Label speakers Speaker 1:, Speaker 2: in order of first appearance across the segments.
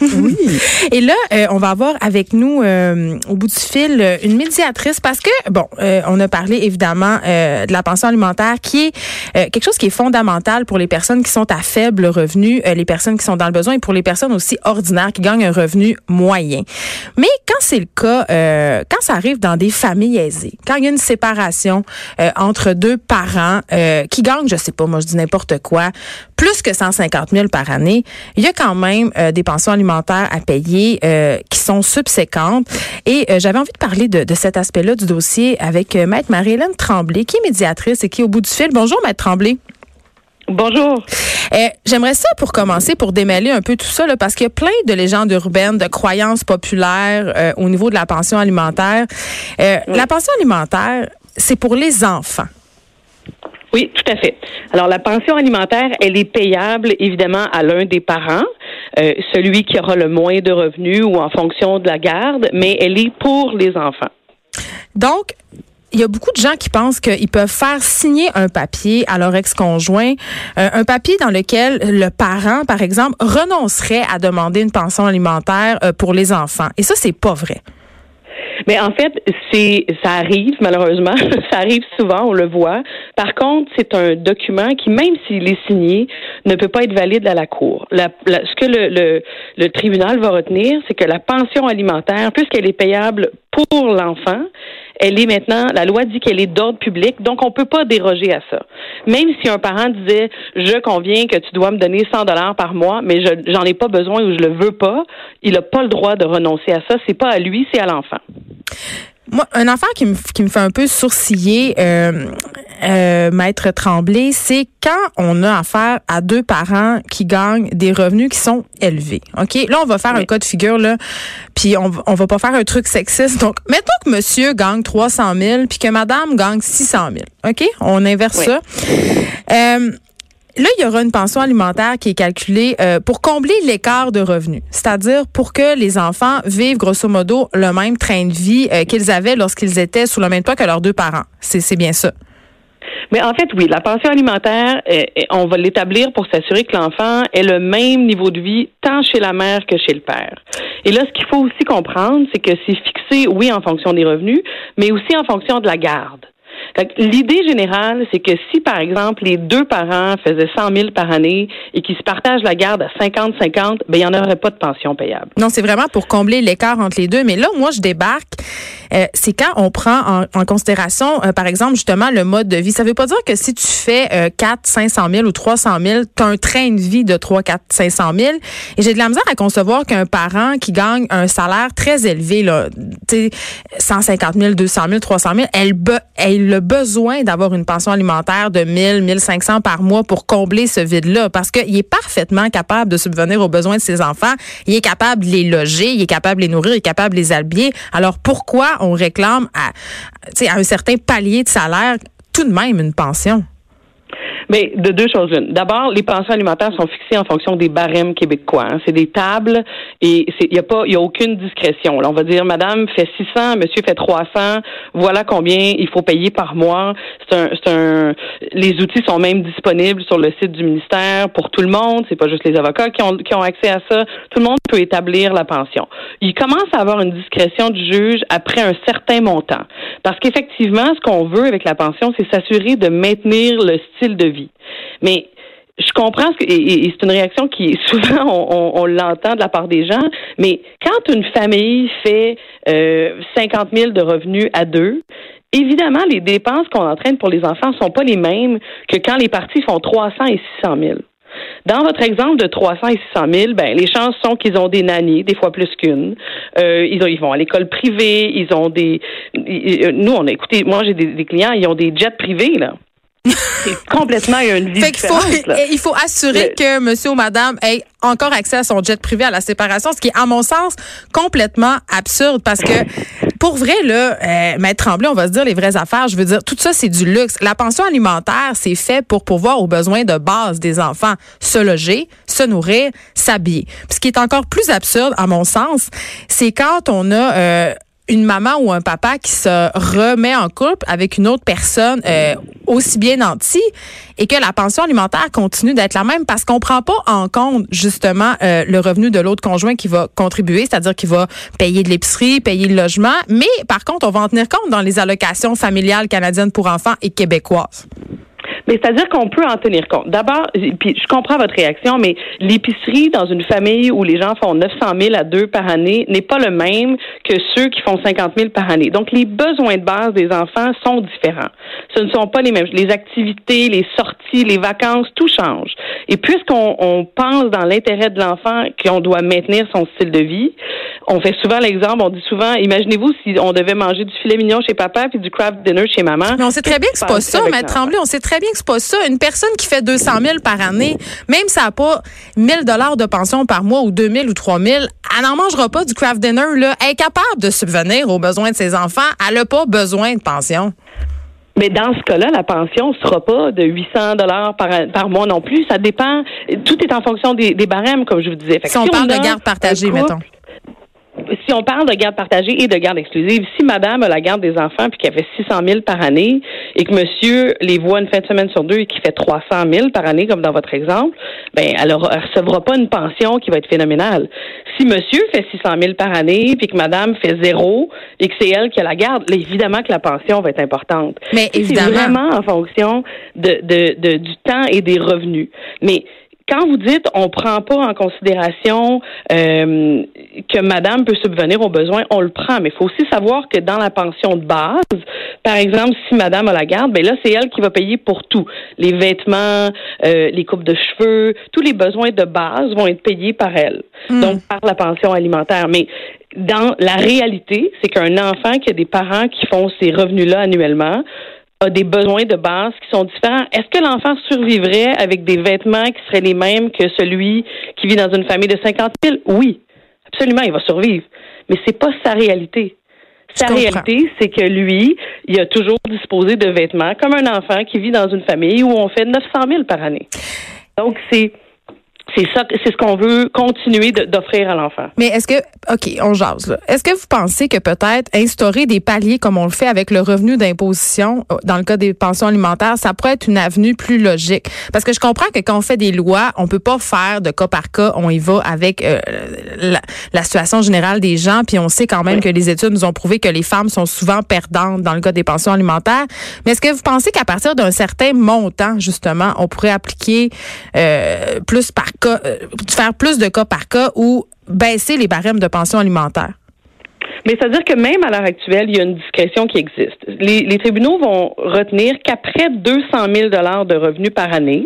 Speaker 1: Oui. Et là, euh, on va avoir avec nous euh, au bout du fil euh, une médiatrice parce que bon, on a parlé évidemment de la pension alimentaire qui est quelque chose qui est fondamental pour les personnes qui sont à faible revenu, les personnes qui sont dans le besoin et pour les personnes aussi ordinaires qui gagnent un revenu moyen. Mais quand c'est le cas, quand ça arrive dans des familles aisées, quand il y a une séparation entre deux parents qui gagnent, je sais pas, moi je dis n'importe quoi, plus que 150 000 par année, il y a quand même des pensions alimentaires à payer euh, qui sont subséquentes. Et euh, j'avais envie de parler de, de cet aspect-là du dossier avec euh, Maître Marie-Hélène Tremblay, qui est médiatrice et qui est au bout du fil. Bonjour, Maître Tremblay.
Speaker 2: Bonjour.
Speaker 1: J'aimerais ça pour commencer, pour démêler un peu tout ça, là, parce qu'il y a plein de légendes urbaines, de croyances populaires au niveau de la pension alimentaire. La pension alimentaire, c'est pour les enfants.
Speaker 2: Oui, tout à fait. Alors, la pension alimentaire, elle est payable, évidemment, à l'un des parents, euh, celui qui aura le moins de revenus ou en fonction de la garde, mais elle est pour les enfants.
Speaker 1: Donc, il y a beaucoup de gens qui pensent qu'ils peuvent faire signer un papier à leur ex-conjoint, euh, un papier dans lequel le parent, par exemple, renoncerait à demander une pension alimentaire euh, pour les enfants. Et ça, c'est pas vrai.
Speaker 2: Mais en fait, c'est ça arrive malheureusement, ça arrive souvent, on le voit. Par contre, c'est un document qui, même s'il est signé, ne peut pas être valide à la cour. Ce que le, le tribunal va retenir, c'est que la pension alimentaire, puisqu'elle est payable pour l'enfant, elle est maintenant, la loi dit qu'elle est d'ordre public, donc on peut pas déroger à ça. Même si un parent disait, je conviens que tu dois me donner 100 dollars par mois, mais je j'en ai pas besoin ou je le veux pas, il n'a pas le droit de renoncer à ça. C'est pas à lui, c'est à l'enfant.
Speaker 1: Moi, un enfant qui me, qui me fait un peu sourciller, euh, euh, Maître Tremblay, c'est quand on a affaire à deux parents qui gagnent des revenus qui sont élevés. OK? Là, on va faire un cas de figure, là, puis on, on va pas faire un truc sexiste. Donc, mettons que monsieur gagne 300 000 puis que madame gagne 600 000. OK? On inverse ça. Euh, Là, il y aura une pension alimentaire qui est calculée euh, pour combler l'écart de revenus, c'est-à-dire pour que les enfants vivent grosso modo le même train de vie euh, qu'ils avaient lorsqu'ils étaient sous le même toit que leurs deux parents. C'est bien ça.
Speaker 2: Mais en fait, oui, la pension alimentaire, euh, on va l'établir pour s'assurer que l'enfant ait le même niveau de vie tant chez la mère que chez le père. Et là, ce qu'il faut aussi comprendre, c'est que c'est fixé, oui, en fonction des revenus, mais aussi en fonction de la garde. L'idée générale, c'est que si, par exemple, les deux parents faisaient 100 000 par année et qu'ils se partagent la garde à 50-50, ben, il n'y en aurait pas de pension payable.
Speaker 1: Non, c'est vraiment pour combler l'écart entre les deux. Mais là, moi, je débarque. Euh, c'est quand on prend en, considération, euh, par exemple, justement, le mode de vie. Ça veut pas dire que si tu fais euh, 4, 500 000 ou 300 000, tu as un train de vie de 3, 4, 500 000. Et j'ai de la misère à concevoir qu'un parent qui gagne un salaire très élevé, là, 150 000, 200 000, 300 000, elle, elle le besoin d'avoir une pension alimentaire de 1000, 1500 par mois pour combler ce vide-là parce qu'il est parfaitement capable de subvenir aux besoins de ses enfants. Il est capable de les loger, il est capable de les nourrir, il est capable de les habiller. Alors pourquoi on réclame à, à un certain palier de salaire tout de même une pension?
Speaker 2: Mais de deux choses l'une. D'abord, les pensions alimentaires sont fixées en fonction des barèmes québécois. Hein. C'est des tables et il n'y a pas, il y a aucune discrétion. Là, on va dire, Madame fait 600, Monsieur fait 300. Voilà combien il faut payer par mois. C'est un, c'est un. Les outils sont même disponibles sur le site du ministère pour tout le monde. C'est pas juste les avocats qui ont qui ont accès à ça. Tout le monde peut établir la pension. Il commence à avoir une discrétion du juge après un certain montant, parce qu'effectivement, ce qu'on veut avec la pension, c'est s'assurer de maintenir le style de vie mais je comprends ce que, et, c'est une réaction qui souvent on, l'entend de la part des gens, mais quand une famille fait euh, 50 000 de revenus à deux, évidemment les dépenses qu'on entraîne pour les enfants sont pas les mêmes que quand les parties font 300 et 600 000. Dans votre exemple de 300 et 600 000, ben, les chances sont qu'ils ont des nannies, des fois plus qu'une. Euh, ils, ils, vont à l'école privée, ils ont des... nous, on a écouté, moi j'ai des, des clients, ils ont des jets privés, là c'est complètement une vie
Speaker 1: il faut assurer que monsieur ou madame ait encore accès à son jet privé à la séparation, ce qui est, à mon sens, complètement absurde parce que pour vrai, là, euh, Maître Tremblay, on va se dire les vraies affaires. Je veux dire, tout ça, c'est du luxe. La pension alimentaire, c'est fait pour pourvoir aux besoins de base des enfants. Se loger, se nourrir, s'habiller. Ce qui est encore plus absurde, à mon sens, c'est quand on a... Euh, une maman ou un papa qui se remet en couple avec une autre personne euh, aussi bien nantie et que la pension alimentaire continue d'être la même parce qu'on prend pas en compte justement euh, le revenu de l'autre conjoint qui va contribuer, c'est-à-dire qui va payer de l'épicerie, payer le logement, mais par contre, on va en tenir compte dans les allocations familiales canadiennes pour enfants et québécoises.
Speaker 2: C'est-à-dire qu'on peut en tenir compte. D'abord, puis je comprends votre réaction, mais l'épicerie dans une famille où les gens font 900 000 à deux par année n'est pas le même que ceux qui font 50 000 par année. Donc, les besoins de base des enfants sont différents. Ce ne sont pas les mêmes. Les activités, les sorties, les vacances, tout change. Et puisqu'on on pense dans l'intérêt de l'enfant qu'on doit maintenir son style de vie, on fait souvent l'exemple, on dit souvent, imaginez-vous si on devait manger du filet mignon chez papa puis du craft dinner chez maman.
Speaker 1: Mais on sait très bien que c'est pas ça, Maître Tremblay? On sait très bien que c'est pas ça. Une personne qui fait 200 000 par année, même si elle n'a pas 1000 dollars de pension par mois ou 2000 ou 3000, elle n'en mangera pas du craft dinner. Là. Elle est capable de subvenir aux besoins de ses enfants. Elle n'a pas besoin de pension.
Speaker 2: Mais dans ce cas-là, la pension ne sera pas de 800 dollars par, par mois non plus. Ça dépend. Tout est en fonction des, barèmes, comme je vous disais.
Speaker 1: si, on parle de garde partagée, mettons
Speaker 2: si on parle de garde partagée et de garde exclusive, si madame a la garde des enfants puis qu'elle fait 600 000 par année et que monsieur les voit une fin de semaine sur deux et qui fait 300 000 par année, comme dans votre exemple, ben, elle ne recevra pas une pension qui va être phénoménale. Si monsieur fait 600 000 par année puis que madame fait zéro et que c'est elle qui a la garde, évidemment que la pension va être importante.
Speaker 1: Mais évidemment.
Speaker 2: C'est vraiment en fonction de, de, de, du temps et des revenus. Mais quand vous dites on prend pas en considération euh, que madame peut subvenir aux besoins, on le prend, mais il faut aussi savoir que dans la pension de base, par exemple, si madame a la garde, ben là, c'est elle qui va payer pour tout. Les vêtements, euh, les coupes de cheveux, tous les besoins de base vont être payés par elle. Hmm. Donc, par la pension alimentaire. Mais dans la réalité, c'est qu'un enfant qui a des parents qui font ces revenus-là annuellement a des besoins de base qui sont différents. Est-ce que l'enfant survivrait avec des vêtements qui seraient les mêmes que celui qui vit dans une famille de 50 000? Oui, absolument, il va survivre. Mais c'est pas sa réalité. Sa réalité, c'est que lui, il a toujours disposé de vêtements comme un enfant qui vit dans une famille où on fait 900 000 par année. Donc, c'est c'est ça, c'est ce qu'on veut continuer d'offrir à l'enfant.
Speaker 1: Mais est-ce que, OK, on jase là. Est-ce que vous pensez que peut-être instaurer des paliers comme on le fait avec le revenu d'imposition euh, dans le cas des pensions alimentaires, ça pourrait être une avenue plus logique? Parce que je comprends que quand on fait des lois, on peut pas faire de cas par cas, on y va avec euh, la, situation générale des gens, puis on sait quand même que les études nous ont prouvé que les femmes sont souvent perdantes dans le cas des pensions alimentaires. Mais est-ce que vous pensez qu'à partir d'un certain montant, justement, on pourrait appliquer euh, plus par euh, faire plus de cas par cas ou baisser les barèmes de pension alimentaire?
Speaker 2: Mais c'est-à-dire que même à l'heure actuelle, il y a une discrétion qui existe. Les, tribunaux vont retenir qu'après 200 000 dollars de revenus par année,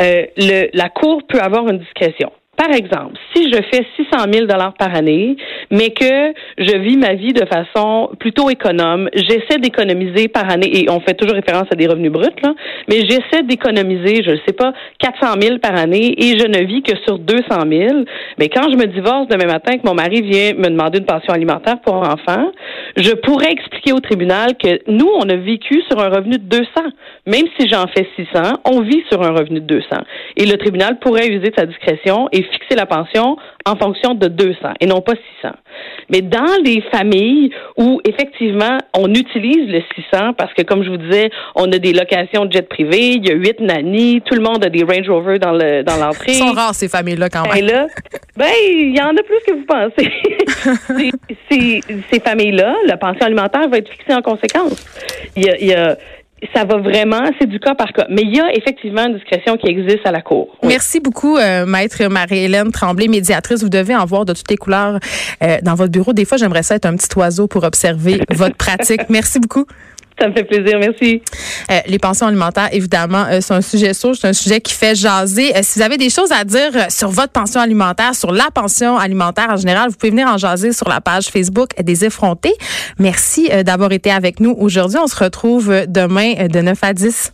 Speaker 2: euh, la Cour peut avoir une discrétion. Par exemple, si je fais 600 000 dollars par année, mais que je vis ma vie de façon plutôt économe, j'essaie d'économiser par année, et on fait toujours référence à des revenus bruts, là, mais j'essaie d'économiser, je ne sais pas, 400 000 par année, et je ne vis que sur 200 000. Mais quand je me divorce demain matin, que mon mari vient me demander une pension alimentaire pour enfant, je pourrais expliquer au tribunal que nous, on a vécu sur un revenu de 200. Même si j'en fais 600, on vit sur un revenu de 200. Et le tribunal pourrait user de sa discrétion et fixer la pension en fonction de 200 et non pas 600. Mais dans les familles où effectivement on utilise le 600 parce que comme je vous disais, on a des locations de jet privé, il y a huit nannies, tout le monde a des Range Rover dans le dans l'entrée.
Speaker 1: Sont rares ces familles-là quand
Speaker 2: ben
Speaker 1: même. là,
Speaker 2: ben il y en a plus que vous pensez. ces, ces familles-là, la pension alimentaire va être fixée en conséquence. Il y a, il y a ça va vraiment, c'est du cas par cas. Mais il y a effectivement une discrétion qui existe à la Cour.
Speaker 1: Merci beaucoup, euh, Maître Marie-Hélène Tremblay, médiatrice. Vous devez en voir de toutes les couleurs euh, dans votre bureau. Des fois, j'aimerais ça être un petit oiseau pour observer votre pratique. Merci beaucoup.
Speaker 2: Ça me fait plaisir, merci.
Speaker 1: Euh, les pensions alimentaires, évidemment, euh, c'est un sujet chaud, c'est un sujet qui fait jaser. Euh, si vous avez des choses à dire sur votre pension alimentaire, sur la pension alimentaire en général, vous pouvez venir en jaser sur la page Facebook des effrontés. Merci d'avoir été avec nous aujourd'hui. On se retrouve demain de 9 à 10.